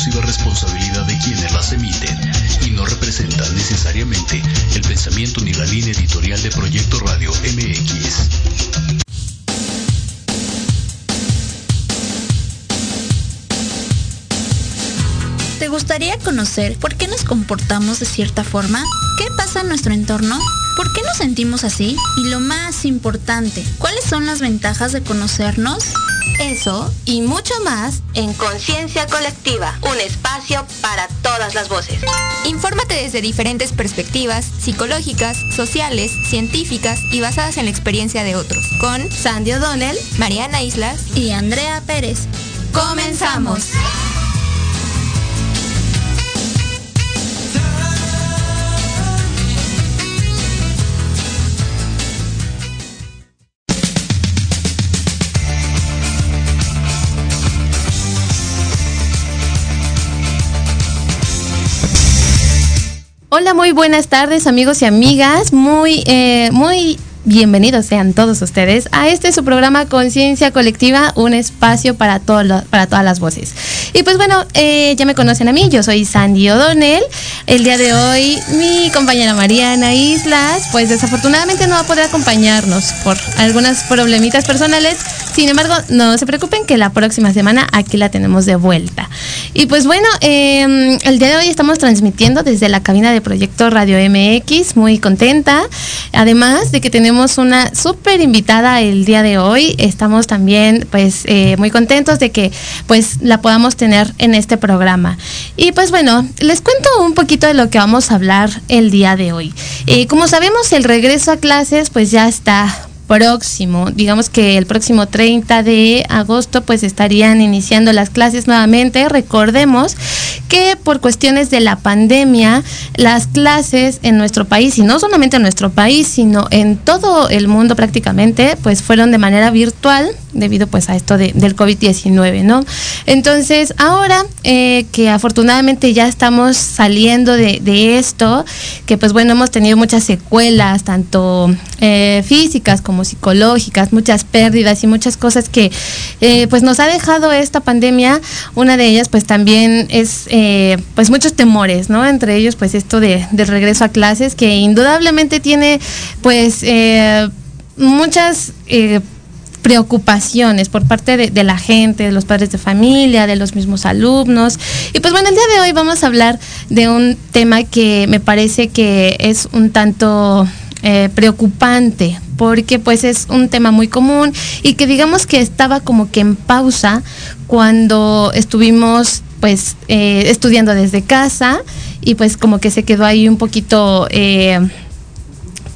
exclusiva responsabilidad de quienes las emiten y no representan necesariamente el pensamiento ni la línea editorial de Proyecto Radio MX. ¿Te gustaría conocer por qué nos comportamos de cierta forma? ¿Qué pasa en nuestro entorno? ¿Por qué nos sentimos así? Y lo más importante, ¿cuáles son las ventajas de conocernos? Eso y mucho más en Conciencia Colectiva, un espacio para todas las voces. Infórmate desde diferentes perspectivas psicológicas, sociales, científicas y basadas en la experiencia de otros, con Sandy O'Donnell, Mariana Islas y Andrea Pérez. ¡Comenzamos! Hola, muy buenas tardes amigos y amigas. Muy, eh, muy bienvenidos sean todos ustedes a este su programa Conciencia Colectiva, un espacio para, para todas las voces. Y pues bueno, eh, ya me conocen a mí, yo soy Sandy O'Donnell. El día de hoy mi compañera Mariana Islas, pues desafortunadamente no va a poder acompañarnos por algunas problemitas personales. Sin embargo, no se preocupen que la próxima semana aquí la tenemos de vuelta. Y pues bueno, em, el día de hoy estamos transmitiendo desde la cabina de Proyecto Radio MX, muy contenta. Además de que tenemos una súper invitada el día de hoy, estamos también pues eh, muy contentos de que pues la podamos tener en este programa. Y pues bueno, les cuento un poquito de lo que vamos a hablar el día de hoy. Eh, como sabemos, el regreso a clases pues ya está próximo, digamos que el próximo 30 de agosto pues estarían iniciando las clases nuevamente. Recordemos que por cuestiones de la pandemia, las clases en nuestro país, y no solamente en nuestro país, sino en todo el mundo prácticamente, pues fueron de manera virtual debido pues a esto de, del COVID-19, ¿no? Entonces, ahora eh, que afortunadamente ya estamos saliendo de, esto, que pues bueno, hemos tenido muchas secuelas, tanto eh, físicas como psicológicas, muchas pérdidas y muchas cosas que eh, pues nos ha dejado esta pandemia. Una de ellas pues también es eh, pues muchos temores, ¿no? Entre ellos pues esto de, del regreso a clases que indudablemente tiene pues muchas preocupaciones por parte de, la gente, de los padres de familia, de los mismos alumnos. Y pues bueno, el día de hoy vamos a hablar de un tema que me parece que es un tanto eh, preocupante porque pues es un tema muy común y que digamos que estaba como que en pausa cuando estuvimos pues eh, estudiando desde casa y pues como que se quedó ahí un poquito eh,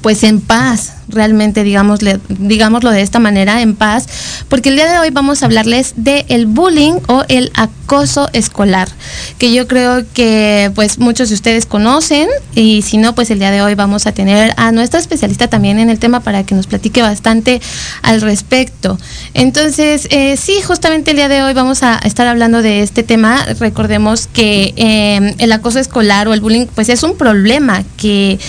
pues en paz realmente, digámosle, digámoslo de esta manera, en paz, porque el día de hoy vamos a hablarles de el bullying o el acoso escolar, que yo creo que pues muchos de ustedes conocen y si no, pues el día de hoy vamos a tener a nuestra especialista también en el tema para que nos platique bastante al respecto. Entonces, eh, sí, justamente el día de hoy vamos a estar hablando de este tema. Recordemos que eh, el acoso escolar o el bullying pues es un problema que,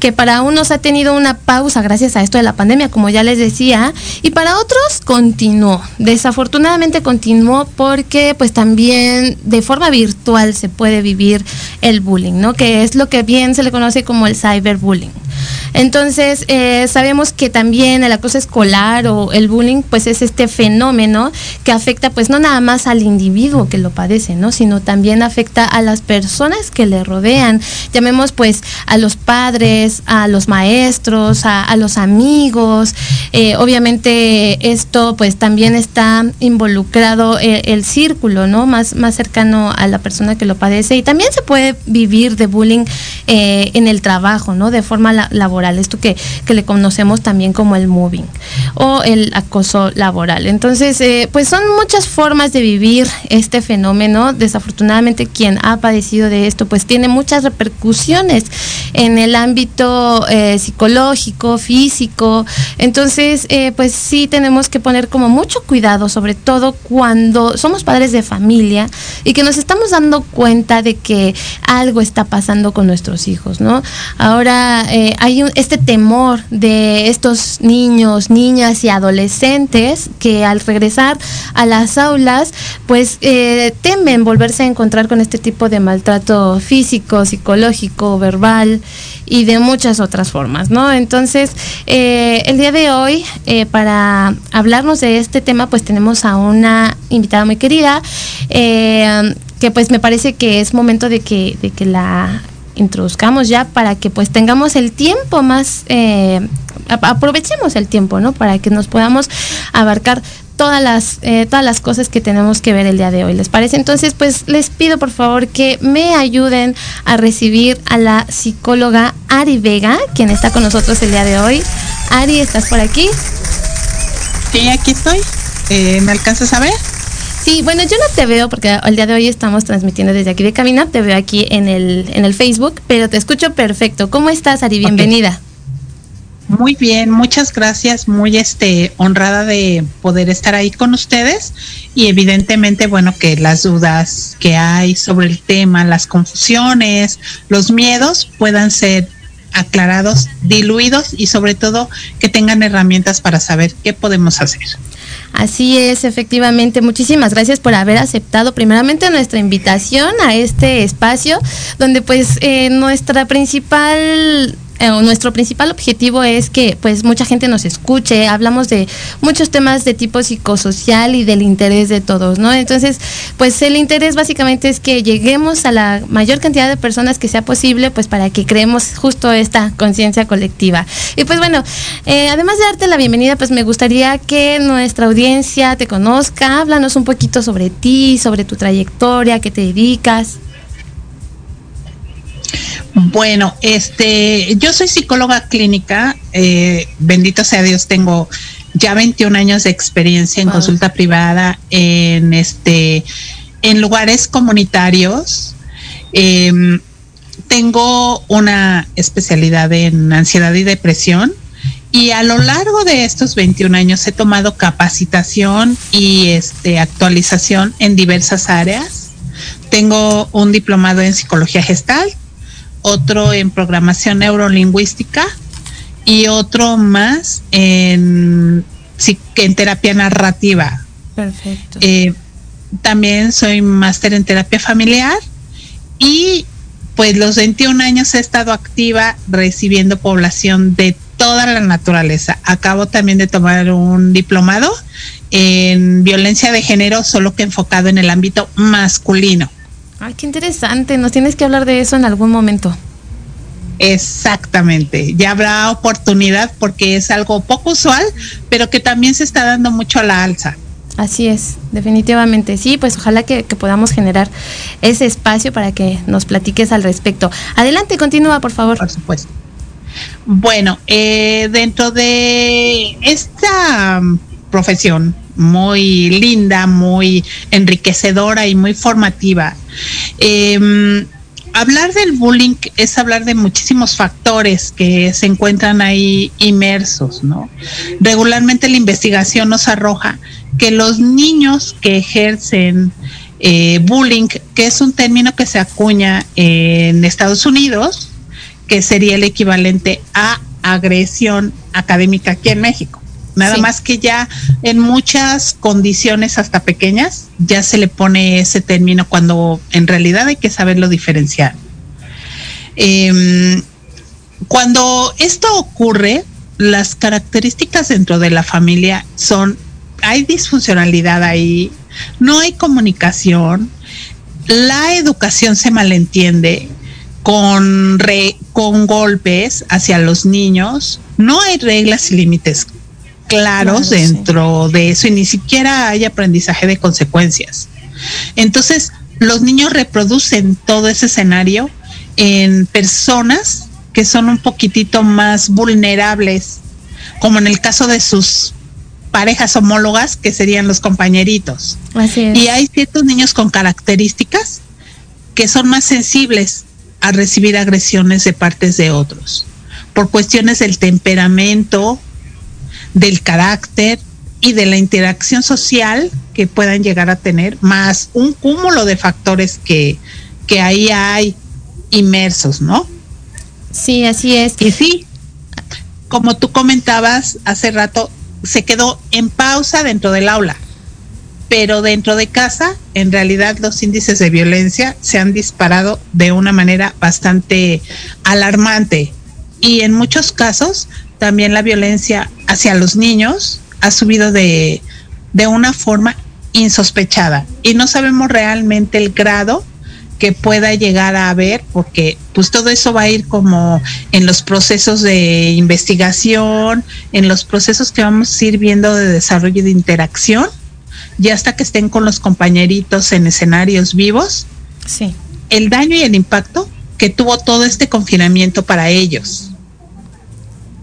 que para unos ha tenido una pausa a esto de la pandemia, como ya les decía, y para otros continuó. Desafortunadamente continuó porque pues también de forma virtual se puede vivir el bullying, ¿no? Que es lo que bien se le conoce como el cyberbullying. Entonces, eh, sabemos que también el acoso escolar o el bullying, pues es este fenómeno que afecta, pues no nada más al individuo que lo padece, ¿no? Sino también afecta a las personas que le rodean. Llamemos, pues, a los padres, a los maestros, a, los amigos. Eh, obviamente, esto, pues, también está involucrado el, el, círculo, ¿no? Más, más cercano a la persona que lo padece. Y también se puede vivir de bullying eh, en el trabajo, ¿no? De forma laboral, esto que, que, le conocemos también como el moving o el acoso laboral. Entonces, eh, pues son muchas formas de vivir este fenómeno. Desafortunadamente, quien ha padecido de esto, pues tiene muchas repercusiones en el ámbito eh, psicológico, físico. Entonces, eh, pues sí tenemos que poner como mucho cuidado, sobre todo cuando somos padres de familia y que nos estamos dando cuenta de que algo está pasando con nuestros hijos, ¿no? Ahora eh, hay este temor de estos niños, niñas y adolescentes que al regresar a las aulas, pues temen volverse a encontrar con este tipo de maltrato físico, psicológico, verbal y de muchas otras formas, ¿no? Entonces, eh, el día de hoy, eh, para hablarnos de este tema, pues tenemos a una invitada muy querida, eh, que pues me parece que es momento de que, de que la introduzcamos ya para que pues tengamos el tiempo más, aprovechemos el tiempo, ¿no? Para que nos podamos abarcar todas las, eh, todas las cosas que tenemos que ver el día de hoy. ¿Les parece? Entonces, pues les pido por favor que me ayuden a recibir a la psicóloga Ari Vega, quien está con nosotros el día de hoy. Ari, ¿estás por aquí? Sí, aquí estoy. Eh, ¿Me alcanzas a ver? Sí, bueno, yo no te veo porque el día de hoy estamos transmitiendo desde aquí de Camina, te veo aquí en el, en el Facebook, pero te escucho perfecto. ¿Cómo estás, Ari? Bienvenida. Muy bien, muchas gracias, muy este honrada de poder estar ahí con ustedes y evidentemente bueno que las dudas que hay sobre el tema, las confusiones, los miedos puedan ser aclarados, diluidos y sobre todo que tengan herramientas para saber qué podemos hacer. Así es, efectivamente. Muchísimas gracias por haber aceptado primeramente nuestra invitación a este espacio donde pues eh, nuestra principal eh, nuestro principal objetivo es que pues mucha gente nos escuche, hablamos de muchos temas de tipo psicosocial y del interés de todos, ¿no? Entonces, pues el interés básicamente es que lleguemos a la mayor cantidad de personas que sea posible, pues para que creemos justo esta conciencia colectiva. Y pues bueno, eh, además de darte la bienvenida, pues me gustaría que nuestra audiencia te conozca, háblanos un poquito sobre ti, sobre tu trayectoria, qué te dedicas. Bueno, este, yo soy psicóloga clínica, eh, bendito sea Dios, tengo ya 21 años de experiencia en consulta privada en este, en lugares comunitarios. Em, tengo una especialidad en ansiedad y depresión y a lo largo de estos 21 años he tomado capacitación y este, actualización en diversas áreas. Tengo un diplomado en psicología gestal, otro en programación neurolingüística y otro más en, en terapia narrativa. Perfecto. Eh, también soy máster en terapia familiar y pues los 21 años he estado activa recibiendo población de toda la naturaleza. Acabo también de tomar un diplomado en violencia de género, solo que enfocado en el ámbito masculino. Ay, qué interesante. Nos tienes que hablar de eso en algún momento. Exactamente, ya habrá oportunidad porque es algo poco usual, pero que también se está dando mucho a la alza. Así es, definitivamente. Sí, pues ojalá que, podamos generar ese espacio para que nos platiques al respecto. Adelante, continúa, por favor. Por supuesto. Bueno, eh, dentro de esta profesión muy linda, muy enriquecedora y muy formativa, eh, hablar del bullying es hablar de muchísimos factores que se encuentran ahí inmersos, ¿no? Regularmente la investigación nos arroja que los niños que ejercen eh, bullying, que es un término que se acuña en Estados Unidos, que sería el equivalente a agresión académica aquí en México. Nada más que ya en muchas condiciones hasta pequeñas ya se le pone ese término cuando en realidad hay que saberlo diferenciar. Em, cuando esto ocurre, las características dentro de la familia son, hay disfuncionalidad ahí, no hay comunicación, la educación se malentiende con, con golpes hacia los niños, no hay reglas y límites claros dentro de eso y ni siquiera hay aprendizaje de consecuencias. Entonces, los niños reproducen todo ese escenario en personas que son un poquitito más vulnerables, como en el caso de sus parejas homólogas, que serían los compañeritos. Y hay ciertos niños con características que son más sensibles a recibir agresiones de partes de otros, por cuestiones del temperamento, del carácter y de la interacción social que puedan llegar a tener, más un cúmulo de factores que, que ahí hay inmersos, ¿no? Sí, así es. Y sí, como tú comentabas hace rato, se quedó en pausa dentro del aula, pero dentro de casa, en realidad los índices de violencia se han disparado de una manera bastante alarmante y en muchos casos también la violencia hacia los niños ha subido de, de una forma insospechada y no sabemos realmente el grado que pueda llegar a haber, porque pues todo eso va a ir como en los procesos de investigación, en los procesos que vamos a ir viendo de desarrollo de interacción, ya hasta que estén con los compañeritos en escenarios vivos. Sí. El daño y el impacto que tuvo todo este confinamiento para ellos.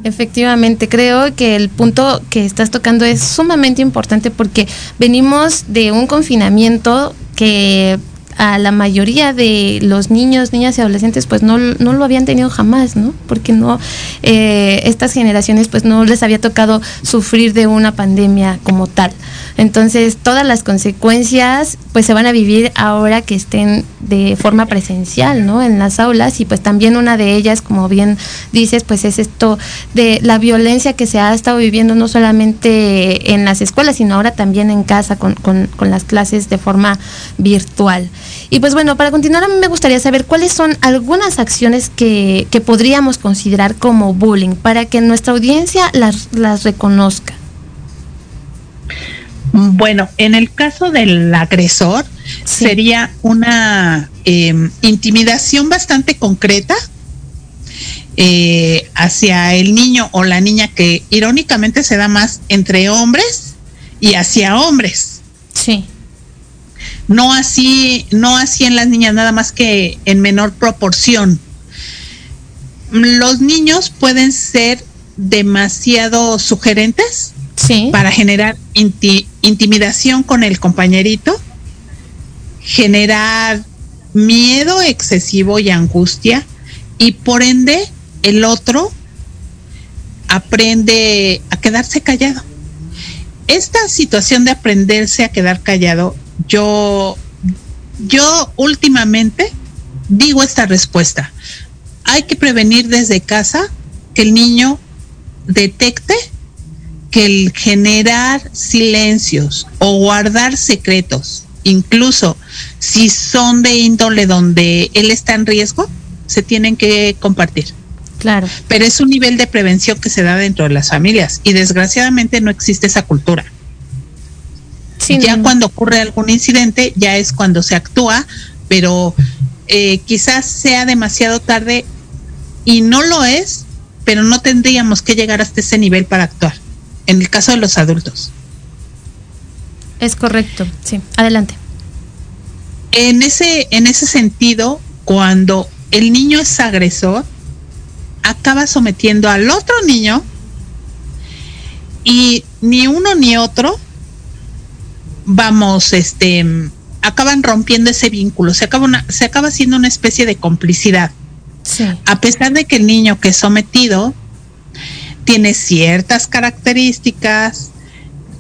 Efectivamente, creo que el punto que estás tocando es sumamente importante porque venimos de un confinamiento que a la mayoría de los niños, niñas y adolescentes pues no, no lo habían tenido jamás, ¿no? Porque no, eh, estas generaciones pues no les había tocado sufrir de una pandemia como tal. Entonces todas las consecuencias pues se van a vivir ahora que estén de forma presencial, ¿no? En las aulas y pues también una de ellas, como bien dices, pues es esto de la violencia que se ha estado viviendo no solamente en las escuelas, sino ahora también en casa con, con, con las clases de forma virtual. Y pues bueno, para continuar a mí me gustaría saber cuáles son algunas acciones que, que podríamos considerar como bullying para que nuestra audiencia las, las reconozca. Bueno, en el caso del agresor sí. sería una eh, intimidación bastante concreta eh, hacia el niño o la niña que irónicamente se da más entre hombres y hacia hombres. Sí no así, no así en las niñas, nada más que en menor proporción. Los niños pueden ser demasiado sugerentes sí. para generar inti intimidación con el compañerito, generar miedo excesivo y angustia, y por ende el otro aprende a quedarse callado. Esta situación de aprenderse a quedar callado yo, yo últimamente digo esta respuesta. Hay que prevenir desde casa que el niño detecte que el generar silencios o guardar secretos, incluso si son de índole donde él está en riesgo, se tienen que compartir. Claro. Pero es un nivel de prevención que se da dentro de las familias y desgraciadamente no existe esa cultura. Sí, ya no. cuando ocurre algún incidente, ya es cuando se actúa, pero eh, quizás sea demasiado tarde y no lo es, pero no tendríamos que llegar hasta ese nivel para actuar, en el caso de los adultos. Es correcto, sí, adelante. En ese, en ese sentido, cuando el niño es agresor, acaba sometiendo al otro niño y ni uno ni otro vamos, este, acaban rompiendo ese vínculo, se acaba, una, se acaba siendo una especie de complicidad. A pesar de que el niño que es sometido tiene ciertas características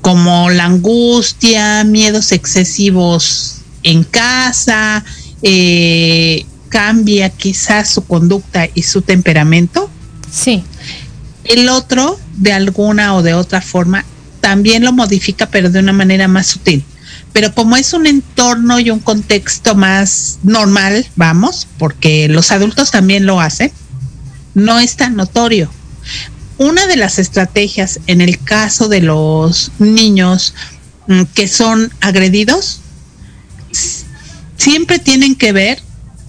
como la angustia, miedos excesivos en casa, eh, cambia quizás su conducta y su temperamento. Sí. El otro, de alguna o de otra forma, también lo modifica, pero de una manera más sutil. Pero como es un entorno y un contexto más normal, vamos, porque los adultos también lo hacen, no es tan notorio. Una de las estrategias en el caso de los niños mm, que son agredidos, siempre tienen que ver,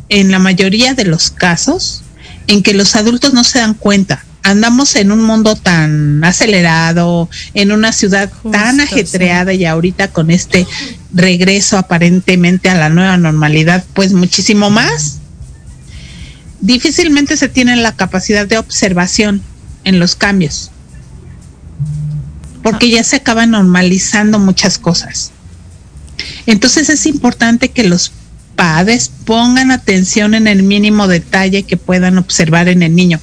en la mayoría de los casos, en que los adultos no se dan cuenta. Andamos en un mundo tan acelerado, en una ciudad tan ajetreada y ahorita con este regreso aparentemente a la nueva normalidad, pues muchísimo más. Difícilmente se tiene la capacidad de observación en los cambios, porque ya se acaban normalizando muchas cosas. Entonces es importante que los padres pongan atención en el mínimo detalle que puedan observar en el niño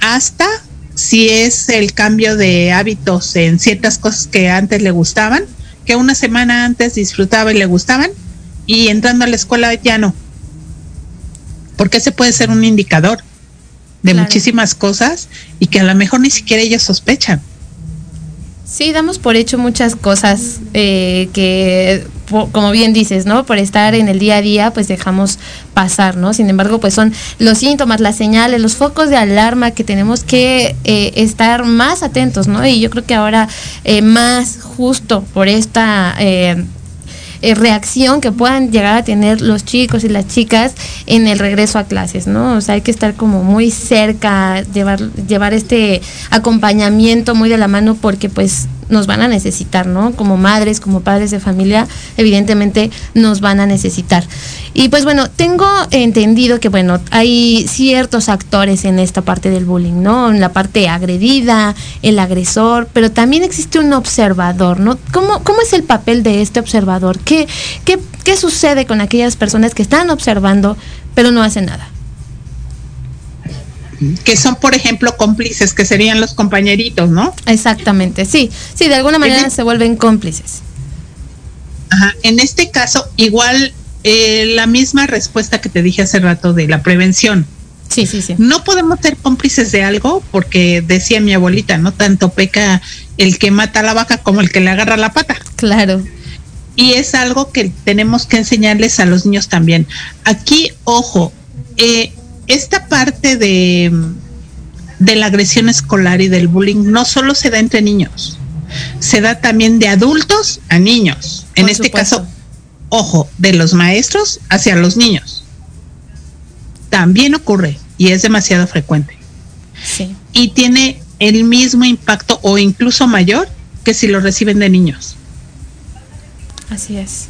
hasta si es el cambio de hábitos en ciertas cosas que antes le gustaban, que una semana antes disfrutaba y le gustaban, y entrando a la escuela ya no. Porque ese puede ser un indicador de muchísimas cosas y que a lo mejor ni siquiera ellos sospechan. Sí, damos por hecho muchas cosas eh, que, como bien dices, ¿no? Por estar en el día a día, pues dejamos pasar, ¿no? Sin embargo, pues son los síntomas, las señales, los focos de alarma que tenemos que eh, estar más atentos, ¿no? Y yo creo que ahora eh, más justo por esta eh, reacción que puedan llegar a tener los chicos y las chicas en el regreso a clases, ¿no? O sea, hay que estar como muy cerca, llevar, llevar este acompañamiento muy de la mano porque pues nos van a necesitar, ¿no? Como madres, como padres de familia, evidentemente nos van a necesitar. Y pues bueno, tengo entendido que bueno, hay ciertos actores en esta parte del bullying, ¿no? En la parte agredida, el agresor, pero también existe un observador, ¿no? ¿Cómo, cómo es el papel de este observador? ¿Qué, qué, qué sucede con aquellas personas que están observando pero no hacen nada? Que son, por ejemplo, cómplices, que serían los compañeritos, ¿no? Exactamente, sí, sí, de alguna manera se vuelven cómplices. Ajá, en este caso, igual eh, la misma respuesta que te dije hace rato de la prevención. Sí, sí, sí. No podemos ser cómplices de algo porque decía mi abuelita, no tanto peca el que mata a la vaca como el que le agarra la pata. Claro. Y es algo que tenemos que enseñarles a los niños también. Aquí, ojo, eh, esta parte de, de la agresión escolar y del bullying no solo se da entre niños, se da también de adultos a niños. en este caso, ojo, de los maestros hacia los niños. También ocurre y es demasiado frecuente. Sí. Y tiene el mismo impacto o incluso mayor que si lo reciben de niños. Así es.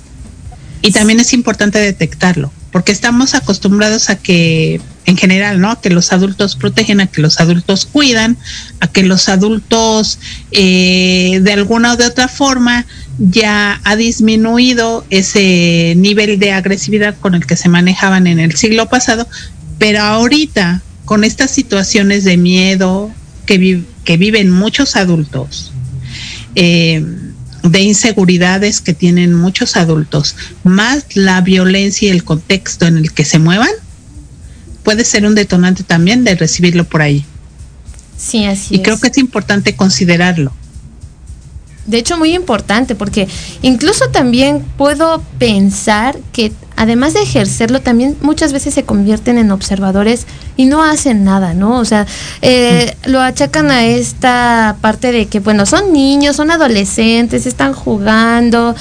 Y también es importante detectarlo, porque estamos acostumbrados a que en general, ¿no? A que los adultos protegen, a que los adultos cuidan, a que los adultos eh, de alguna o de otra forma ya ha disminuido ese nivel de agresividad con el que se manejaban en el siglo pasado, pero ahorita con estas situaciones de miedo que, que viven muchos adultos, eh, de inseguridades que tienen muchos adultos, más la violencia y el contexto en el que se muevan, puede ser un detonante también de recibirlo por ahí. Sí, así y creo que es importante considerarlo. De hecho, muy importante, porque incluso también puedo pensar que además de ejercerlo, también muchas veces se convierten en observadores y no hacen nada, ¿no? O sea, eh, lo achacan a esta parte de que, bueno, son niños, son adolescentes, están jugando,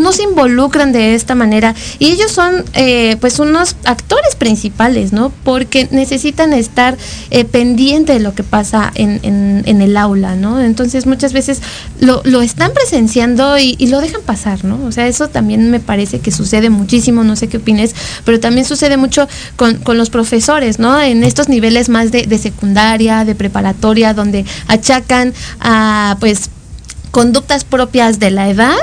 no se involucran de esta manera y ellos son, eh, pues, unos actores principales, ¿no? Porque necesitan estar eh, pendiente de lo que pasa en, el aula, ¿no? Entonces, muchas veces lo, están presenciando y, y, lo dejan pasar, ¿no? O sea, eso también me parece que sucede muchísimo no sé qué opines, pero también sucede mucho con, los profesores, ¿no? En estos niveles más de, de secundaria, de preparatoria, donde achacan a, pues, conductas propias de la edad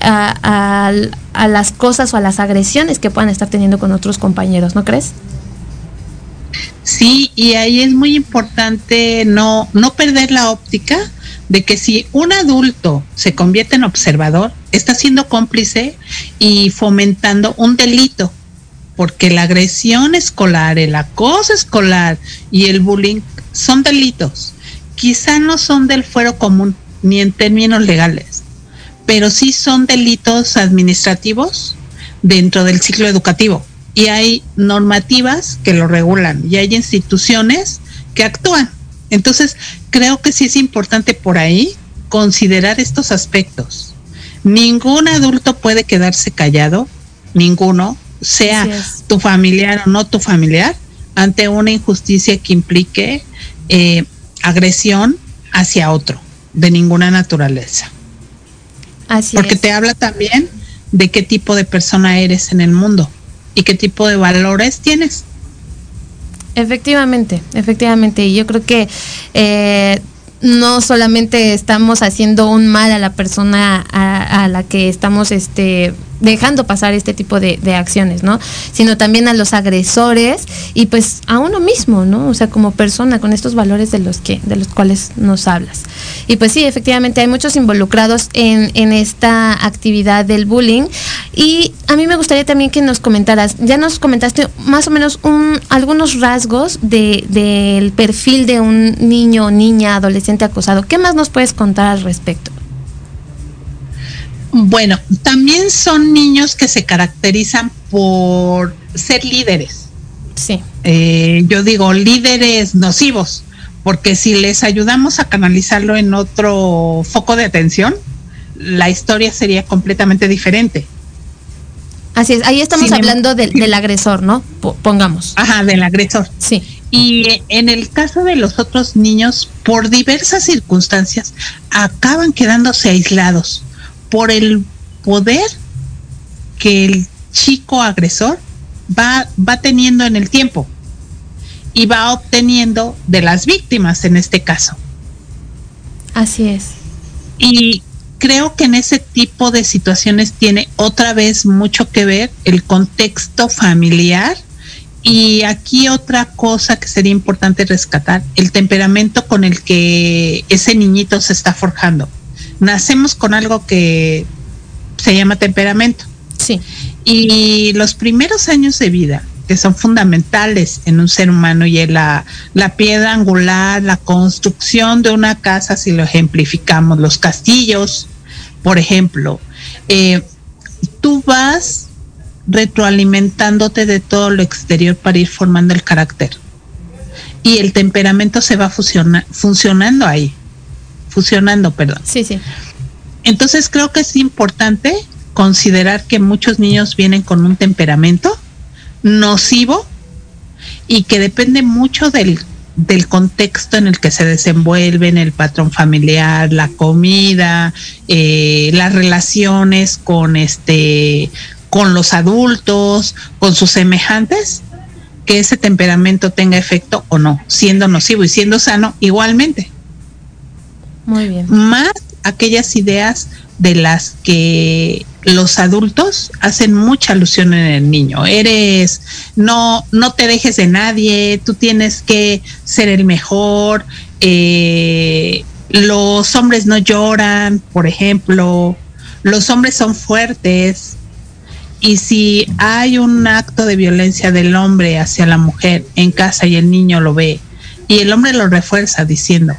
a, a, las cosas o a las agresiones que puedan estar teniendo con otros compañeros, ¿no crees? Sí, y ahí es muy importante no, no perder la óptica de que si un adulto se convierte en observador, está siendo cómplice y fomentando un delito, porque la agresión escolar, el acoso escolar y el bullying son delitos. Quizá no son del fuero común, ni en términos legales, pero sí son delitos administrativos dentro del ciclo educativo y hay normativas que lo regulan y hay instituciones que actúan. Entonces, creo que sí es importante por ahí considerar estos aspectos. Ningún adulto puede quedarse callado, ninguno, sea tu familiar o no tu familiar, ante una injusticia que implique eh, agresión hacia otro de ninguna naturaleza. Así Porque te habla también de qué tipo de persona eres en el mundo y qué tipo de valores tienes. Efectivamente, efectivamente. Y yo creo que eh, no solamente estamos haciendo un mal a la persona a, a la que estamos este dejando pasar este tipo de, acciones, ¿no? Sino también a los agresores y pues a uno mismo, ¿no? O sea, como persona con estos valores de los que, de los cuales nos hablas. Y pues sí, efectivamente hay muchos involucrados en, en esta actividad del bullying. Y a mí me gustaría también que nos comentaras, ya nos comentaste más o menos un, algunos rasgos de, del perfil de un niño, niña, adolescente acosado. ¿Qué más nos puedes contar al respecto? Bueno, también son niños que se caracterizan por ser líderes. Sí. Eh, yo digo líderes nocivos, porque si les ayudamos a canalizarlo en otro foco de atención, la historia sería completamente diferente. Así es, ahí estamos hablando del, agresor, ¿no? pongamos. Ajá, del agresor. Sí. Y en el caso de los otros niños, por diversas circunstancias, acaban quedándose aislados por el poder que el chico agresor va, va teniendo en el tiempo y va obteniendo de las víctimas en este caso. Así es. Y creo que en ese tipo de situaciones tiene otra vez mucho que ver el contexto familiar y aquí otra cosa que sería importante rescatar, el temperamento con el que ese niñito se está forjando nacemos con algo que se llama temperamento. Sí. Y los primeros años de vida, que son fundamentales en un ser humano y la, la piedra angular, la construcción de una casa, si lo ejemplificamos, los castillos, por ejemplo, eh, tú vas retroalimentándote de todo lo exterior para ir formando el carácter. Y el temperamento se va funcionando ahí fusionando, perdón. Sí, sí. Entonces creo que es importante considerar que muchos niños vienen con un temperamento nocivo y que depende mucho del, del contexto en el que se desenvuelven, el patrón familiar, la comida, eh, las relaciones con este con los adultos, con sus semejantes, que ese temperamento tenga efecto o no, siendo nocivo y siendo sano igualmente. Muy bien. Más aquellas ideas de las que los adultos hacen mucha alusión en el niño. Eres, no, no te dejes de nadie, tú tienes que ser el mejor. Eh, los hombres no lloran, por ejemplo. Los hombres son fuertes. Y si hay un acto de violencia del hombre hacia la mujer en casa y el niño lo ve, y el hombre lo refuerza diciendo,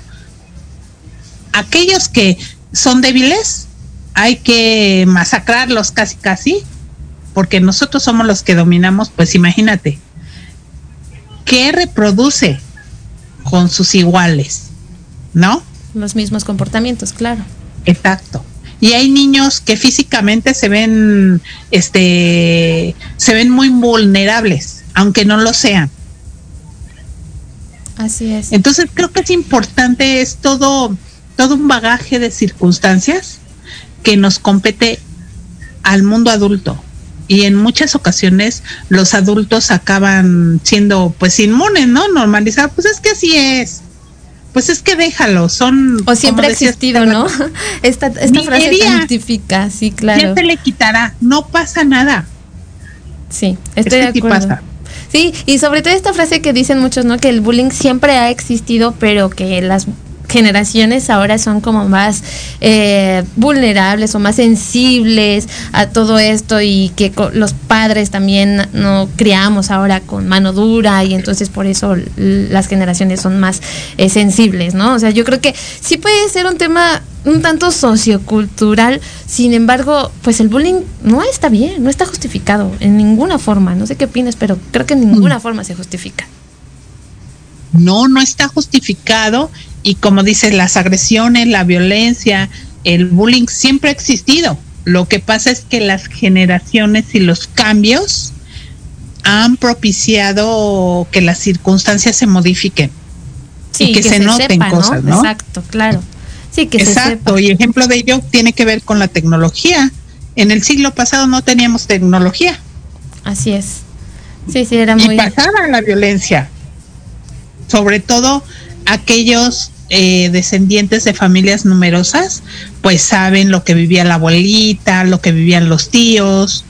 aquellos que son débiles hay que masacrarlos casi casi, porque nosotros somos los que dominamos, pues imagínate, ¿qué reproduce con sus iguales? ¿No? Los mismos comportamientos, claro. Exacto. Y hay niños que físicamente se ven, este, se ven muy vulnerables, aunque no lo sean. Así es. Entonces creo que es importante, es todo, todo un bagaje de circunstancias que nos compete al mundo adulto y en muchas ocasiones los adultos acaban siendo pues inmunes, ¿no? Normalizar, pues es que así es. Pues es que déjalo, son... O siempre ha existido, ¿no? Esta, esta frase identifica, sí, claro. Ya se le quitará, no pasa nada. Sí, estoy de acuerdo. Sí, y sobre todo esta frase que dicen muchos, ¿no? Que el bullying siempre ha existido, pero que las generaciones ahora son como más eh, vulnerables o más sensibles a todo esto y que los padres también no criamos ahora con mano dura y entonces por eso las generaciones son más eh, sensibles, ¿no? O sea, yo creo que sí puede ser un tema un tanto sociocultural, sin embargo, pues el bullying no está bien, no está justificado en ninguna forma, no sé qué opinas, pero creo que en ninguna mm. forma se justifica. No, no está justificado y como dices, las agresiones, la violencia, el bullying siempre ha existido. Lo que pasa es que las generaciones y los cambios han propiciado que las circunstancias se modifiquen y que, se, noten cosas, ¿no? Exacto, claro. Sí, que Exacto, y ejemplo de ello tiene que ver con la tecnología. En el siglo pasado no teníamos tecnología. Así es. Sí, sí, era muy. Y pasaba la violencia. Sobre todo aquellos eh, descendientes de familias numerosas, pues saben lo que vivía la abuelita, lo que vivían los tíos.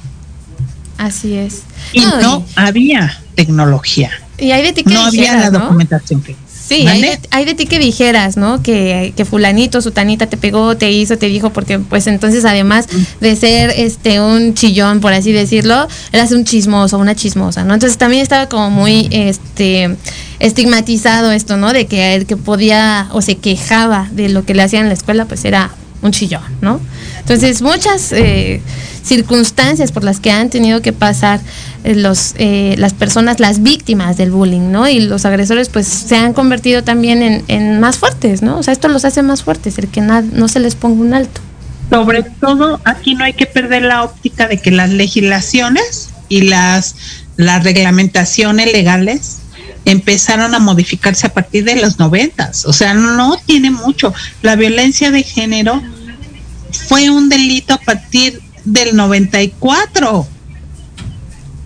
Así es. Y no, había tecnología. Y hay de ti no había la documentación. Sí, hay de, hay de, ti que dijeras, ¿no? Que, que fulanito, sutanita te pegó, te hizo, te dijo, porque pues entonces además de ser este un chillón, por así decirlo, eras un chismoso, una chismosa, ¿no? Entonces también estaba como muy este estigmatizado esto, ¿no? De que el que podía o se quejaba de lo que le hacían en la escuela, pues era un chillón, ¿no? Entonces muchas eh, circunstancias por las que han tenido que pasar eh, los, eh, las personas, las víctimas del bullying, ¿no? Y los agresores pues se han convertido también en, en más fuertes, ¿no? O sea, esto los hace más fuertes, el que no se les ponga un alto. Sobre todo, aquí no hay que perder la óptica de que las legislaciones y las, las reglamentaciones legales empezaron a modificarse a partir de los noventas. O sea, no tiene mucho. La violencia de género fue un delito a partir del 94.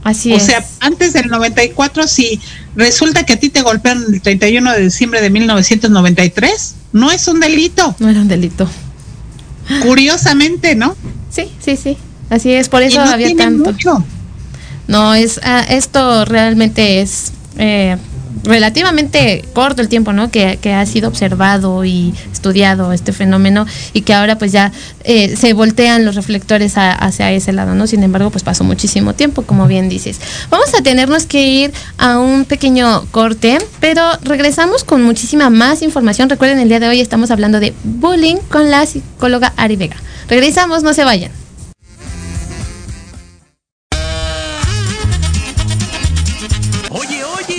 Así o sea, antes del 94, si resulta que a ti te golpearon el 31 de diciembre de 1993, no es un delito. No era un delito. Curiosamente, ¿no? Sí, sí, sí. Así es, por eso había tanto. Mucho. No, es, ah, esto realmente es eh, relativamente corto el tiempo, ¿no? Que, ha sido observado y estudiado este fenómeno y que ahora pues ya eh, se voltean los reflectores hacia ese lado, ¿no? Sin embargo, pues pasó muchísimo tiempo, como bien dices. Vamos a tenernos que ir a un pequeño corte, pero regresamos con muchísima más información. Recuerden, el día de hoy estamos hablando de bullying con la psicóloga Ari Vega. Regresamos, no se vayan.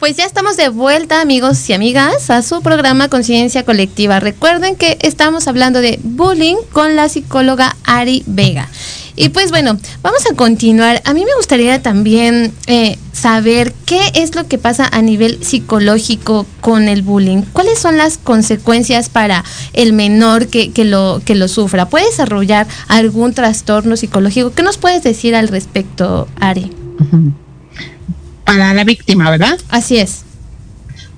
Pues ya estamos de vuelta, amigos y amigas, a su programa Conciencia Colectiva. Recuerden que estamos hablando de bullying con la psicóloga Ari Vega. Y pues bueno, vamos a continuar. A mí me gustaría también eh, saber qué es lo que pasa a nivel psicológico con el bullying. ¿Cuáles son las consecuencias para el menor que, que lo, que lo sufra? ¿Puede desarrollar algún trastorno psicológico? ¿Qué nos puedes decir al respecto, Ari? Para la víctima, ¿verdad? Así es.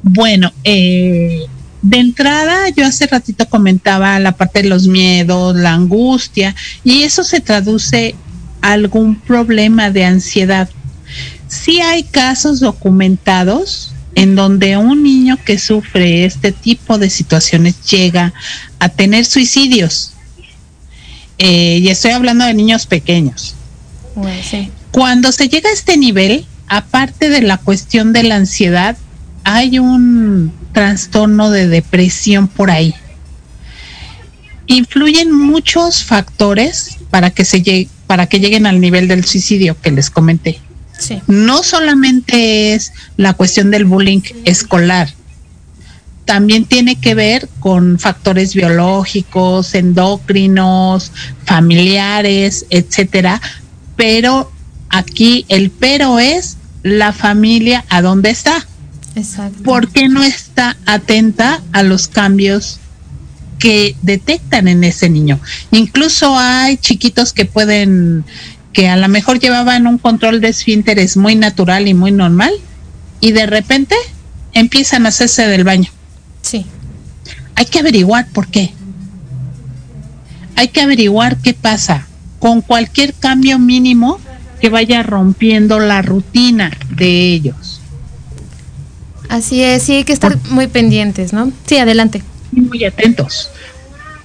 Bueno, eh, de entrada, yo hace ratito comentaba la parte de los miedos, la angustia, y eso se traduce a algún problema de ansiedad. Sí hay casos documentados en donde un niño que sufre este tipo de situaciones llega a tener suicidios. Eh, y estoy hablando de niños pequeños. Bueno, sí. Cuando se llega a este nivel, aparte de la cuestión de la ansiedad, hay un trastorno de depresión por ahí. Influyen muchos factores para que se llegue, para que lleguen al nivel del suicidio que les comenté. Sí. No solamente es la cuestión del bullying escolar, también tiene que ver con factores biológicos, endocrinos, familiares, etcétera, pero aquí el pero es la familia a dónde está. Exacto. ¿Por qué no está atenta a los cambios que detectan en ese niño? Incluso hay chiquitos que pueden, que a lo mejor llevaban un control de esfínteres muy natural y muy normal, y de repente empiezan a hacerse del baño. Sí. Hay que averiguar por qué. Hay que averiguar qué pasa con cualquier cambio mínimo que vaya rompiendo la rutina de ellos. Así es, sí hay que estar muy pendientes, ¿no? Sí, adelante. Muy atentos.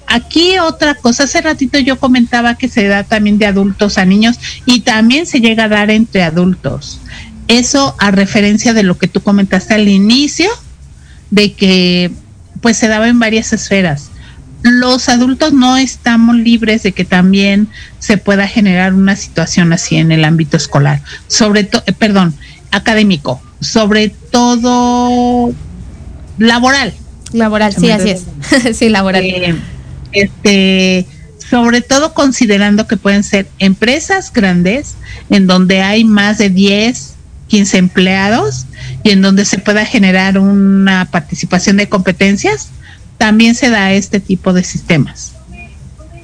Aquí otra cosa, hace ratito yo comentaba que se da también de adultos a niños y también se llega a dar entre adultos. Eso a referencia de lo que tú comentaste al inicio, de que pues se daba en varias esferas. Los adultos no estamos libres de que también se pueda generar una situación así en el ámbito escolar, sobre todo, perdón, académico, sobre todo laboral. Laboral, sí, así es. sí, laboral. Eh, este, sobre todo considerando que pueden ser empresas grandes en donde hay más de 10, 15 empleados y en donde se pueda generar una participación de competencias, también se da este tipo de sistemas.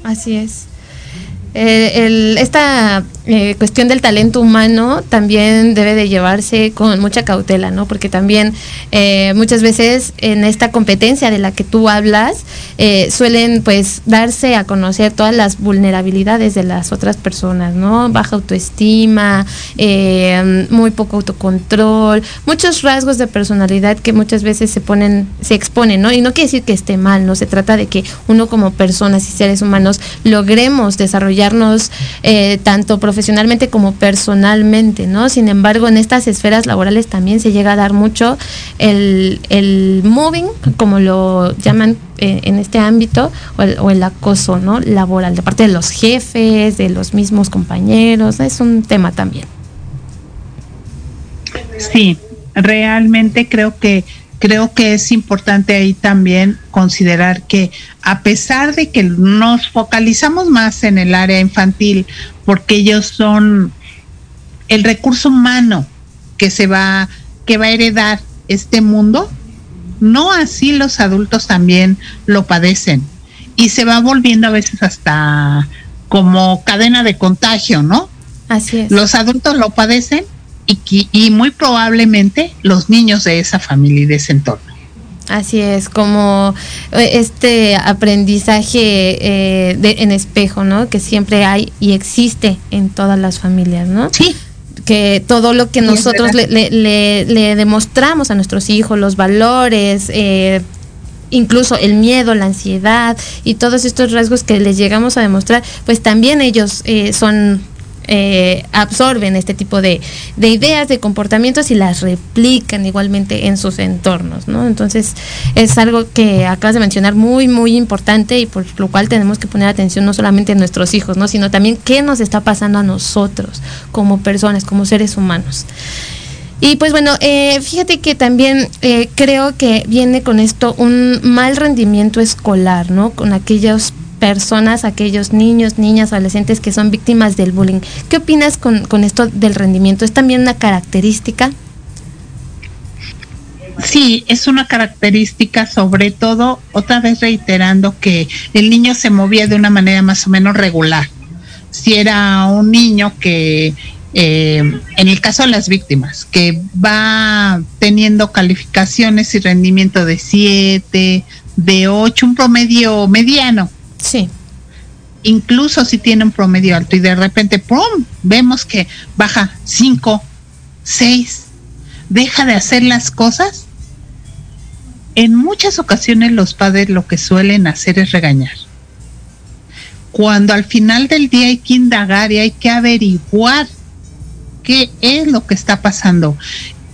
Así es. Eh, el- esta eh, cuestión del talento humano también debe de llevarse con mucha cautela, ¿no? Porque también eh, muchas veces en esta competencia de la que tú hablas suelen pues darse a conocer todas las vulnerabilidades de las otras personas, ¿no? Baja autoestima, muy poco autocontrol, muchos rasgos de personalidad que muchas veces se ponen, se exponen, ¿no? Y no quiere decir que esté mal, no se trata de que uno como personas y seres humanos logremos desarrollarnos eh, tanto profesionalmente como personalmente, ¿no? Sin embargo, en estas esferas laborales también se llega a dar mucho el, el moving, como lo llaman eh, en este ámbito, o el, acoso, ¿no? Laboral, de parte de los jefes, de los mismos compañeros, es un tema también. Sí, realmente creo que creo que es importante ahí también considerar que a pesar de que nos focalizamos más en el área infantil, porque ellos son el recurso humano que se va, que va a heredar este mundo, no así los adultos también lo padecen. Y se va volviendo a veces hasta como cadena de contagio, ¿no? Así es. Los adultos lo padecen y, y muy probablemente los niños de esa familia y de ese entorno. Así es, como eh, este aprendizaje eh, de, en espejo, ¿no? Que siempre hay y existe en todas las familias, ¿no? Sí. Que todo lo que nosotros le, le, le, demostramos a nuestros hijos, los valores, eh, incluso el miedo, la ansiedad y todos estos rasgos que les llegamos a demostrar, pues también ellos eh, son eh, absorben este tipo de, de, ideas, de comportamientos y las replican igualmente en sus entornos, ¿no? Entonces es algo que acabas de mencionar muy, muy importante y por lo cual tenemos que poner atención no solamente en nuestros hijos, ¿no? Sino también qué nos está pasando a nosotros como personas, como seres humanos. Y pues bueno, eh, fíjate que también eh, creo que viene con esto un mal rendimiento escolar, ¿no? Con aquellos personas, aquellos niños, niñas, adolescentes que son víctimas del bullying. ¿Qué opinas con, con esto del rendimiento? ¿Es también una característica? Sí, es una característica, sobre todo, otra vez reiterando que el niño se movía de una manera más o menos regular. Si era un niño que, eh, en el caso de las víctimas, que va teniendo calificaciones y rendimiento de 7, de 8, un promedio mediano, Sí. Incluso si tiene un promedio alto y de repente, ¡pum!, vemos que baja 5, 6, deja de hacer las cosas. En muchas ocasiones los padres lo que suelen hacer es regañar. Cuando al final del día hay que indagar y hay que averiguar qué es lo que está pasando.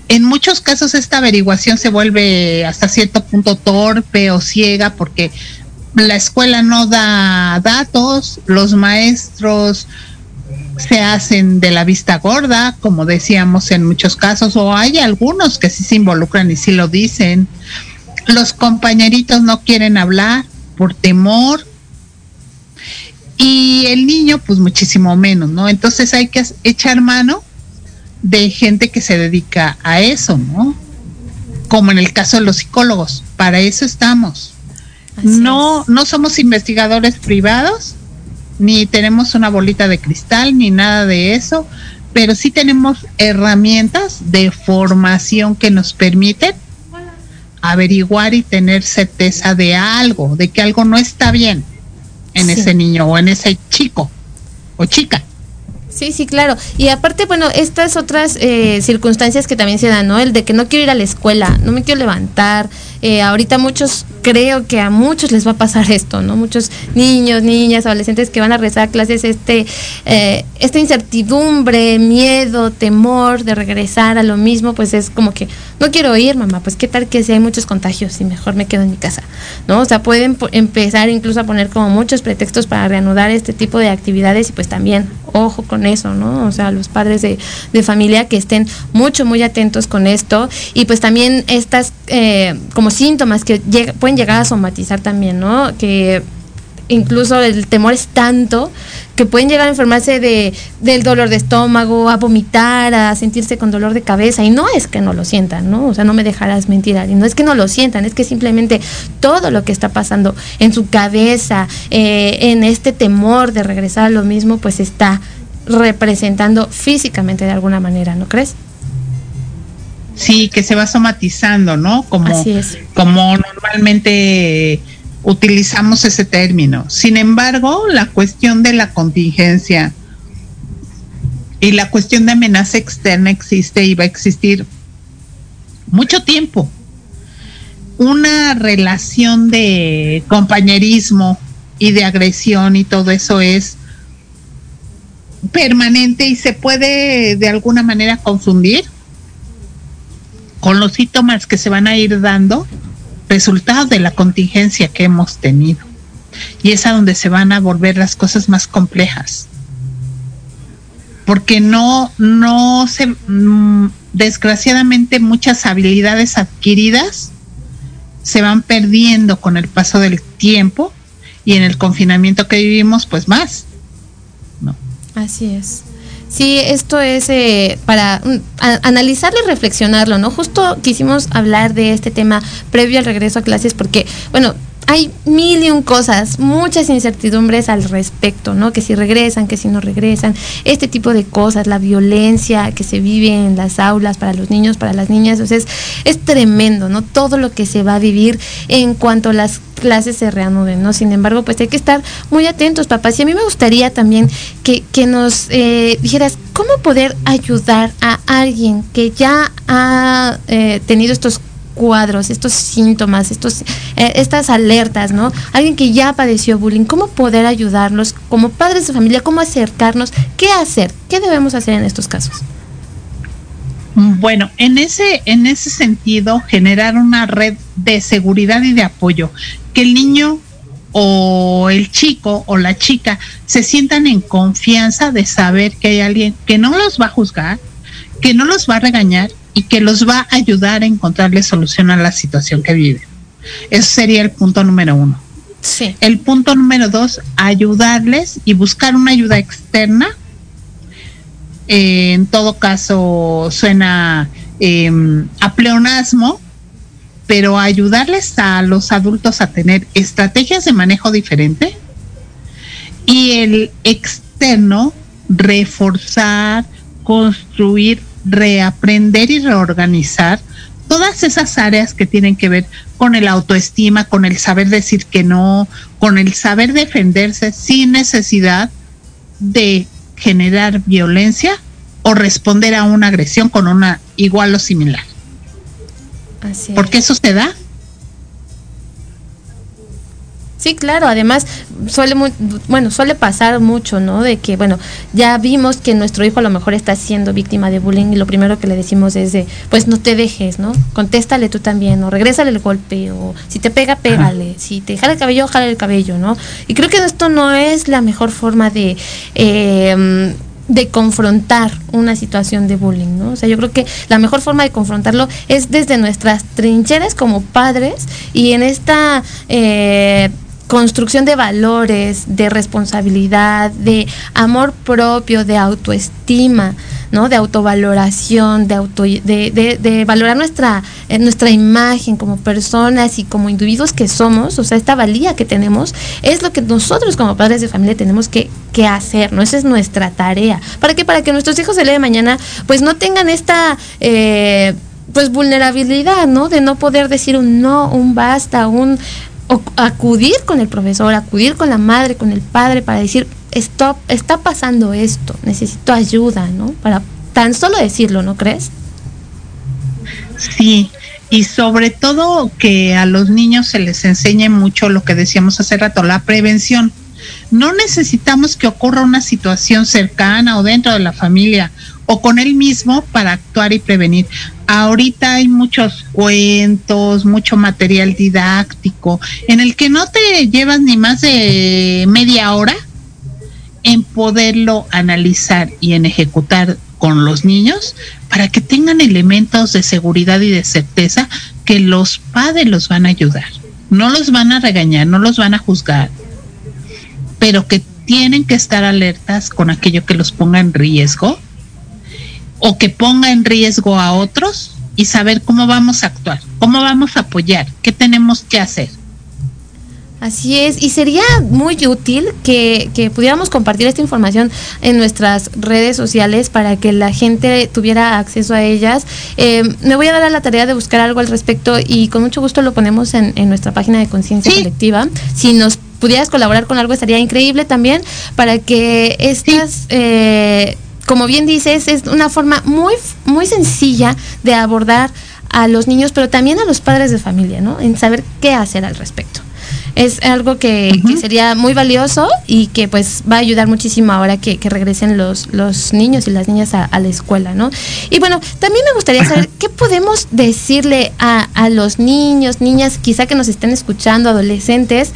En muchos casos esta averiguación se vuelve hasta cierto punto torpe o ciega porque la escuela no da datos, los maestros se hacen de la vista gorda, como decíamos en muchos casos, o hay algunos que sí se involucran y sí lo dicen. Los compañeritos no quieren hablar por temor. Y el niño, pues muchísimo menos, ¿no? Entonces hay que echar mano de gente que se dedica a eso, ¿no? Como en el caso de los psicólogos, para eso estamos no, no somos investigadores privados, ni tenemos una bolita de cristal, ni nada de eso, pero sí tenemos herramientas de formación que nos permiten averiguar y tener certeza de algo, de que algo no está bien en sí. ese niño o en ese chico o chica. Sí, sí, claro. Y aparte, bueno, estas otras eh, circunstancias que también se dan, ¿no? El de que no quiero ir a la escuela, no me quiero levantar. Eh, ahorita muchos, creo que a muchos les va a pasar esto, ¿no? Muchos niños, niñas, adolescentes que van a rezar clases, este, eh, esta incertidumbre, miedo, temor de regresar a lo mismo, pues es como que, no quiero ir, mamá, pues qué tal que si hay muchos contagios y mejor me quedo en mi casa, ¿no? O sea, pueden empezar incluso a poner como muchos pretextos para reanudar este tipo de actividades y pues también, ojo con eso, ¿no? O sea, los padres de, de familia que estén mucho, muy atentos con esto y pues también estas eh, como síntomas que pueden llegar a somatizar también, ¿no? Que incluso el temor es tanto que pueden llegar a enfermarse de, del dolor de estómago, a vomitar, a sentirse con dolor de cabeza. Y no es que no lo sientan, ¿no? O sea, no me dejarás mentir, y no es que no lo sientan, es que simplemente todo lo que está pasando en su cabeza, eh, en este temor de regresar a lo mismo, pues está representando físicamente de alguna manera, ¿no crees? Sí, que se va somatizando, ¿no? Como, Así es. como normalmente utilizamos ese término. Sin embargo, la cuestión de la contingencia y la cuestión de amenaza externa existe y va a existir mucho tiempo. Una relación de compañerismo y de agresión y todo eso es permanente y se puede de alguna manera confundir con los síntomas que se van a ir dando resultados de la contingencia que hemos tenido. Y es a donde se van a volver las cosas más complejas. Porque no, no se, mmm, desgraciadamente muchas habilidades adquiridas se van perdiendo con el paso del tiempo y en el confinamiento que vivimos, pues más. ¿no? Así es. Sí, esto es eh, para a, analizarlo y reflexionarlo, ¿no? Justo quisimos hablar de este tema previo al regreso a clases porque, bueno, hay mil y un cosas, muchas incertidumbres al respecto, ¿no? Que si regresan, que si no regresan, este tipo de cosas, la violencia que se vive en las aulas para los niños, para las niñas, o sea, es, es tremendo, ¿no? Todo lo que se va a vivir en cuanto las clases se reanuden, ¿no? Sin embargo, pues hay que estar muy atentos, papás. Y a mí me gustaría también que, nos eh, dijeras cómo poder ayudar a alguien que ya ha eh, tenido estos cuadros, estos síntomas, estos, eh, estas alertas, ¿no? Alguien que ya padeció bullying, ¿cómo poder ayudarlos como padres de familia? ¿Cómo acercarnos? ¿Qué hacer? ¿Qué debemos hacer en estos casos? Bueno, en ese, en ese sentido, generar una red de seguridad y de apoyo, que el niño o el chico o la chica se sientan en confianza de saber que hay alguien que no los va a juzgar, que no los va a regañar y que los va a ayudar a encontrarle solución a la situación que viven. Ese sería el punto número uno. Sí. El punto número dos, ayudarles y buscar una ayuda externa. Eh, en todo caso, suena em, a pleonasmo, pero ayudarles a los adultos a tener estrategias de manejo diferente y el externo reforzar, construir reaprender y reorganizar todas esas áreas que tienen que ver con el autoestima, con el saber decir que no, con el saber defenderse sin necesidad de generar violencia o responder a una agresión con una igual o similar. Así Porque eso se da Sí, claro, además suele bueno, suele pasar mucho, ¿no? De que, bueno, ya vimos que nuestro hijo a lo mejor está siendo víctima de bullying y lo primero que le decimos es de, pues no te dejes, ¿no? Contéstale tú también, o regrésale el golpe, o si te pega, pégale, si te jala el cabello, jala el cabello, ¿no? Y creo que esto no es la mejor forma de... Eh, de confrontar una situación de bullying, ¿no? O sea, yo creo que la mejor forma de confrontarlo es desde nuestras trincheras como padres y en esta eh, construcción de valores, de responsabilidad, de amor propio, de autoestima, ¿no? De autovaloración, de, auto, de, de, valorar nuestra, eh, nuestra imagen como personas y como individuos que somos, o sea, esta valía que tenemos, es lo que nosotros como padres de familia tenemos que, que hacer, ¿no? Esa es nuestra tarea. ¿Para qué? Para que nuestros hijos el día de mañana, pues no tengan esta... Eh, pues vulnerabilidad, ¿no? De no poder decir un no, un basta, un o acudir con el profesor, acudir con la madre, con el padre para decir, stop, está pasando esto, necesito ayuda, ¿no? Para tan solo decirlo, ¿no crees? Sí, y sobre todo que a los niños se les enseñe mucho lo que decíamos hace rato, la prevención. No necesitamos que ocurra una situación cercana o dentro de la familia o con él mismo para actuar y prevenir. Ahorita hay muchos cuentos, mucho material didáctico, en el que no te llevas ni más de media hora en poderlo analizar y en ejecutar con los niños para que tengan elementos de seguridad y de certeza que los padres los van a ayudar. No los van a regañar, no los van a juzgar, pero que tienen que estar alertas con aquello que los ponga en riesgo o que ponga en riesgo a otros y saber cómo vamos a actuar, cómo vamos a apoyar, qué tenemos que hacer. Así es, y sería muy útil que, pudiéramos compartir esta información en nuestras redes sociales para que la gente tuviera acceso a ellas. Eh, me voy a dar a la tarea de buscar algo al respecto y con mucho gusto lo ponemos en, nuestra página de conciencia colectiva. Si nos pudieras colaborar con algo estaría increíble también para que estas... Eh, como bien dices, es una forma muy, muy sencilla de abordar a los niños, pero también a los padres de familia, ¿no? En saber qué hacer al respecto es algo que, sería muy valioso y que pues va a ayudar muchísimo ahora que, regresen los, los niños y las niñas a, la escuela, ¿no? Y bueno, también me gustaría saber qué podemos decirle a, los niños, niñas quizá que nos estén escuchando, adolescentes,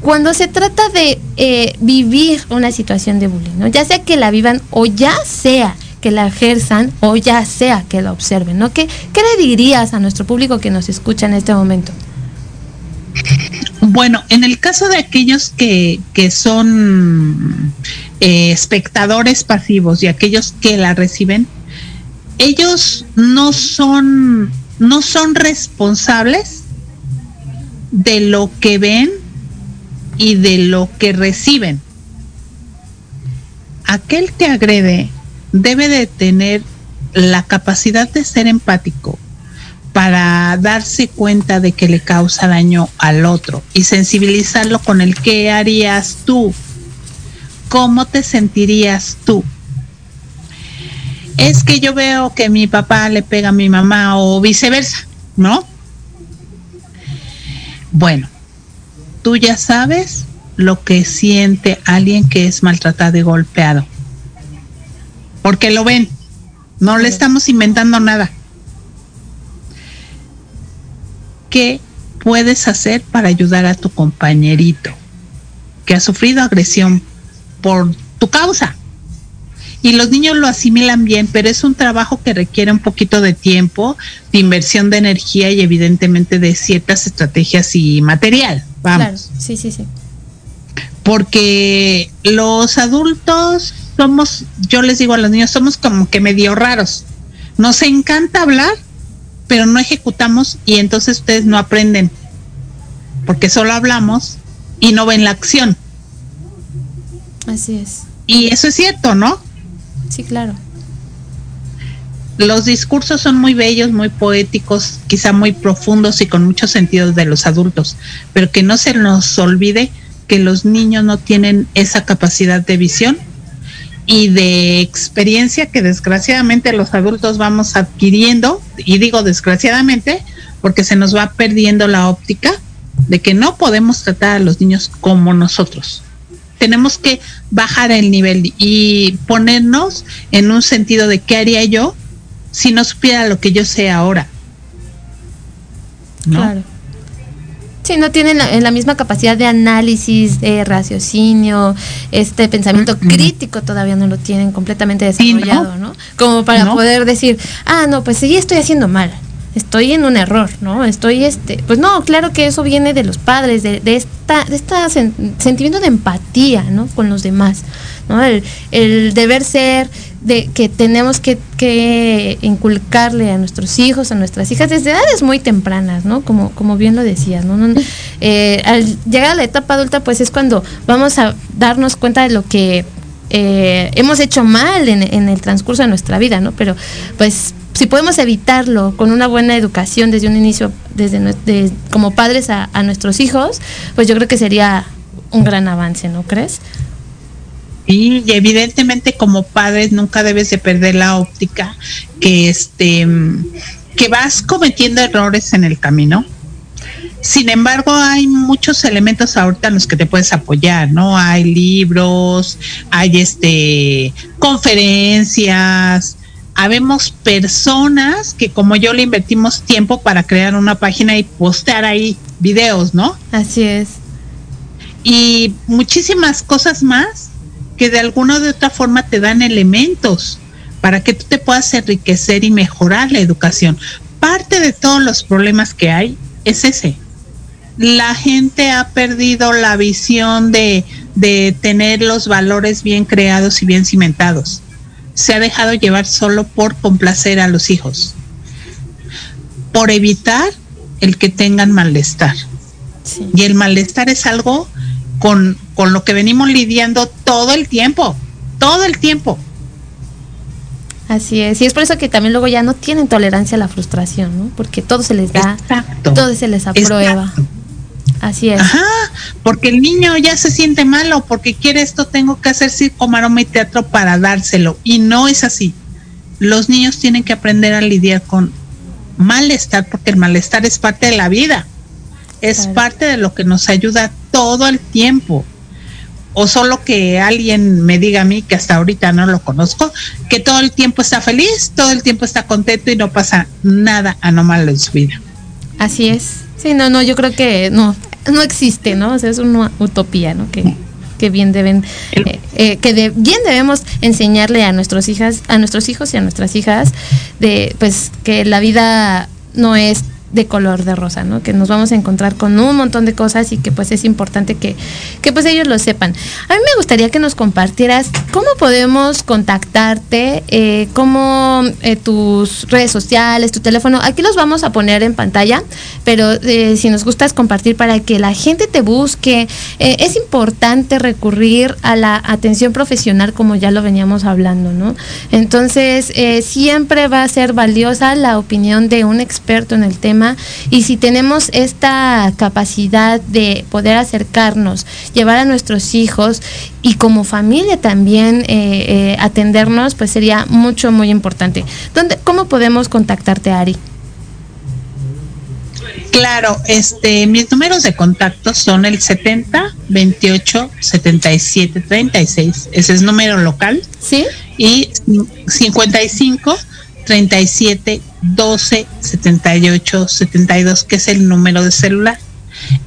cuando se trata de eh, vivir una situación de bullying, ¿no? Ya sea que la vivan o ya sea que la ejerzan o ya sea que la observen, ¿no? ¿Qué, ¿Qué le dirías a nuestro público que nos escucha en este momento? Bueno, en el caso de aquellos que, que son eh, espectadores pasivos y aquellos que la reciben, ellos no son, no son responsables de lo que ven y de lo que reciben. Aquel que agrede debe de tener la capacidad de ser empático para darse cuenta de que le causa daño al otro y sensibilizarlo con el qué harías tú, cómo te sentirías tú. Es que yo veo que mi papá le pega a mi mamá o viceversa, ¿no? Bueno, tú ya sabes lo que siente alguien que es maltratado y golpeado. Porque lo ven. No le estamos inventando nada. ¿Qué puedes hacer para ayudar a tu compañerito que ha sufrido agresión por tu causa? Y los niños lo asimilan bien, pero es un trabajo que requiere un poquito de tiempo, de inversión de energía y evidentemente de ciertas estrategias y material. Vamos. Claro, sí, sí, sí. Porque los adultos somos, yo les digo a los niños, somos como que medio raros. Nos encanta hablar, pero no ejecutamos y entonces ustedes no aprenden, porque solo hablamos y no ven la acción. Así es. Y eso es cierto, ¿no? Sí, claro. Los discursos son muy bellos, muy poéticos, quizá muy profundos y con muchos sentidos de los adultos, pero que no se nos olvide que los niños no tienen esa capacidad de visión y de experiencia que desgraciadamente los adultos vamos adquiriendo, y digo desgraciadamente porque se nos va perdiendo la óptica de que no podemos tratar a los niños como nosotros. Tenemos que bajar el nivel y ponernos en un sentido de qué haría yo si no supiera lo que yo sé ahora. Claro. Sí, no tienen la, misma capacidad de análisis, de raciocinio, este pensamiento crítico todavía no lo tienen completamente desarrollado, ¿no? Como para poder decir, ah, no, pues sí estoy haciendo mal, estoy en un error, ¿no? Estoy este, pues no, claro que eso viene de los padres, de, de esta, de esta sentimiento de empatía, ¿no? Con los demás, ¿no? El, el deber ser, de que tenemos que, inculcarle a nuestros hijos, a nuestras hijas desde edades muy tempranas, ¿no? Como, como bien lo decías, ¿no? Eh, al llegar a la etapa adulta, pues es cuando vamos a darnos cuenta de lo que eh, hemos hecho mal en, el transcurso de nuestra vida, ¿no? Pero pues si podemos evitarlo con una buena educación desde un inicio, desde como padres a nuestros hijos, pues yo creo que sería un gran avance, ¿no crees? Y evidentemente como padres nunca debes de perder la óptica que este que vas cometiendo errores en el camino. Sin embargo, hay muchos elementos ahorita en los que te puedes apoyar, ¿no? Hay libros, hay este conferencias, habemos personas que como yo le invertimos tiempo para crear una página y postear ahí videos, ¿no? Así es. Y muchísimas cosas más que de alguna u de otra forma te dan elementos para que tú te puedas enriquecer y mejorar la educación. Parte de todos los problemas que hay es ese. La gente ha perdido la visión de, de tener los valores bien creados y bien cimentados. Se ha dejado llevar solo por complacer a los hijos, por evitar el que tengan malestar. Y el malestar es algo con, con lo que venimos lidiando todo el tiempo, todo el tiempo. Así es, y es por eso que también luego ya no tienen tolerancia a la frustración, ¿no? Porque todo se les da, todo se les aprueba. Así es. Ajá, porque el niño ya se siente malo, porque quiere esto, tengo que hacer circo, maroma y teatro para dárselo. Y no es así. Los niños tienen que aprender a lidiar con malestar, porque el malestar es parte de la vida es parte de lo que nos ayuda todo el tiempo. O solo que alguien me diga a mí, que hasta ahorita no lo conozco, que todo el tiempo está feliz, todo el tiempo está contento y no pasa nada anormal en su vida. Así es. Sí, no, no, yo creo que no, no existe, ¿no? O sea, es una utopía, ¿no? Que, que bien deben, eh, eh, que de, bien debemos enseñarle a nuestros hijas, a nuestros hijos y a nuestras hijas, de pues que la vida no es de color de rosa, ¿no? Que nos vamos a encontrar con un montón de cosas y que pues es importante que, que pues ellos lo sepan. A mí me gustaría que nos compartieras cómo podemos contactarte, eh, cómo eh, tus redes sociales, tu teléfono, aquí los vamos a poner en pantalla, pero eh, si nos gustas compartir para que la gente te busque, es importante recurrir a la atención profesional como ya lo veníamos hablando, ¿no? Entonces, siempre va a ser valiosa la opinión de un experto en el tema y si tenemos esta capacidad de poder acercarnos, llevar a nuestros hijos y como familia también atendernos, pues sería mucho, muy importante. ¿Dónde, ¿Cómo podemos contactarte, Ari? Claro, este, mis números de contacto son el 70 28 77 36. Ese es número local. Sí. Y 55 37 12 78 72, que es el número de celular.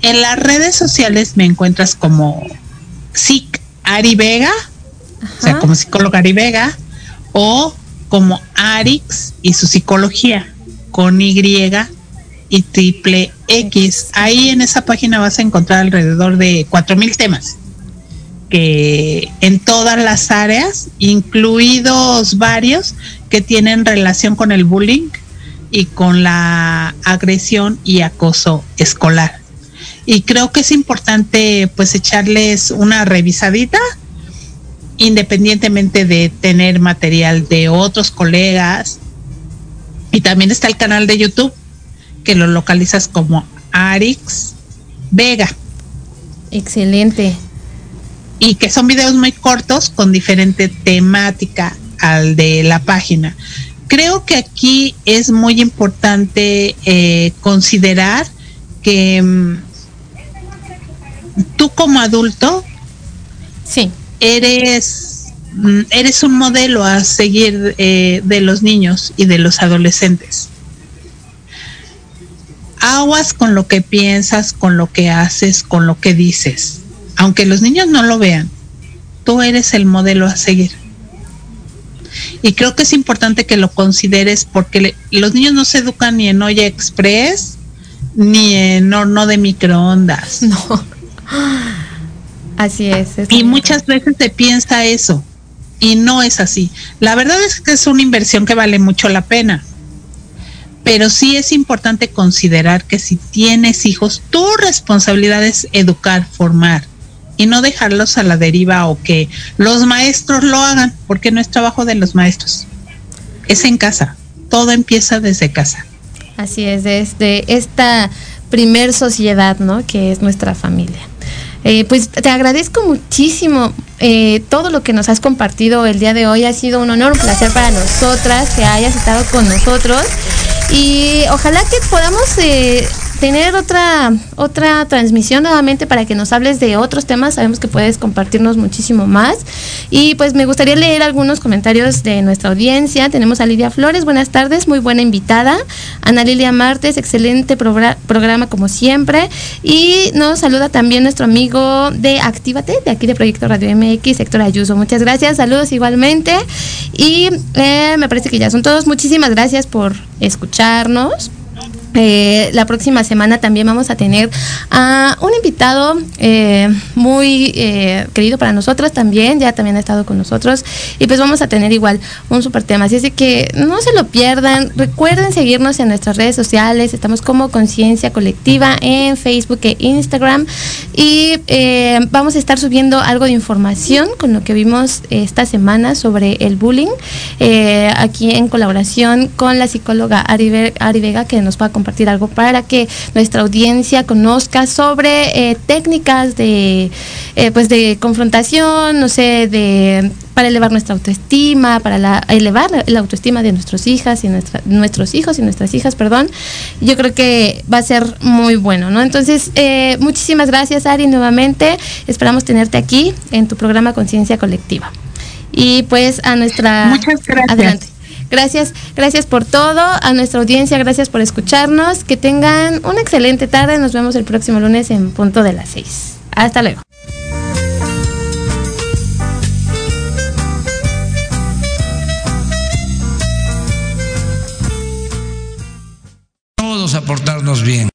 En las redes sociales me encuentras como SIC Ari Vega, Ajá. o sea, como psicóloga Ari Vega, o como Arix y su psicología, con Y y triple X. Ahí en esa página vas a encontrar alrededor de cuatro mil temas que en todas las áreas, incluidos varios que tienen relación con el bullying y con la agresión y acoso escolar. Y creo que es importante pues echarles una revisadita independientemente de tener material de otros colegas. Y también está el canal de YouTube que lo localizas como Arix Vega. Excelente. Y que son videos muy cortos con diferente temática al de la página. Creo que aquí es muy importante eh, considerar que um, tú como adulto sí. eres, um, eres un modelo a seguir eh, de los niños y de los adolescentes aguas con lo que piensas, con lo que haces, con lo que dices. Aunque los niños no lo vean, tú eres el modelo a seguir. Y creo que es importante que lo consideres porque le, los niños no se educan ni en olla express ni en horno de microondas. No. Así es. es y muchas veces se piensa eso y no es así. La verdad es que es una inversión que vale mucho la pena pero sí es importante considerar que si tienes hijos, tu responsabilidad es educar, formar y no dejarlos a la deriva o que los maestros lo hagan, porque no es trabajo de los maestros, es en casa, todo empieza desde casa. Así es, desde esta primer sociedad, ¿no? Que es nuestra familia. Eh, pues te agradezco muchísimo eh, todo lo que nos has compartido el día de hoy. Ha sido un honor, un placer para nosotras que hayas estado con nosotros. Y ojalá que podamos eh, tener otra, otra transmisión nuevamente para que nos hables de otros temas. Sabemos que puedes compartirnos muchísimo más. Y pues me gustaría leer algunos comentarios de nuestra audiencia. Tenemos a Lidia Flores, buenas tardes, muy buena invitada. Ana Lilia Martes, excelente programa como siempre. Y nos saluda también nuestro amigo de Actívate, de aquí de Proyecto Radio MX, Héctor Ayuso. Muchas gracias, saludos igualmente. Y eh, me parece que ya son todos. Muchísimas gracias por escucharnos. Eh, la próxima semana también vamos a tener a un invitado eh, muy eh, querido para nosotros también, ya también ha estado con nosotros y pues vamos a tener igual un super tema, así es que no se lo pierdan, recuerden seguirnos en nuestras redes sociales, estamos como Conciencia Colectiva en Facebook e Instagram. Y vamos a estar subiendo algo de información con lo que vimos esta semana sobre el bullying, aquí en colaboración con la psicóloga Ari, Ari Vega que nos va a compartir algo para que nuestra audiencia conozca sobre eh, técnicas de eh, pues de confrontación, no sé, de para elevar nuestra autoestima, para la, elevar la, la, autoestima de nuestros hijas y nuestra, nuestros hijos y nuestras hijas, perdón. Yo creo que va a ser muy bueno, ¿no? Entonces, eh, muchísimas gracias, Ari, nuevamente. Esperamos tenerte aquí en tu programa Conciencia Colectiva. Y pues a nuestra... Muchas gracias. Adelante. Gracias, gracias por todo. A nuestra audiencia, gracias por escucharnos. Que tengan una excelente tarde. Nos vemos el próximo lunes en punto de las seis. Hasta luego. a portarnos bien.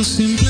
Si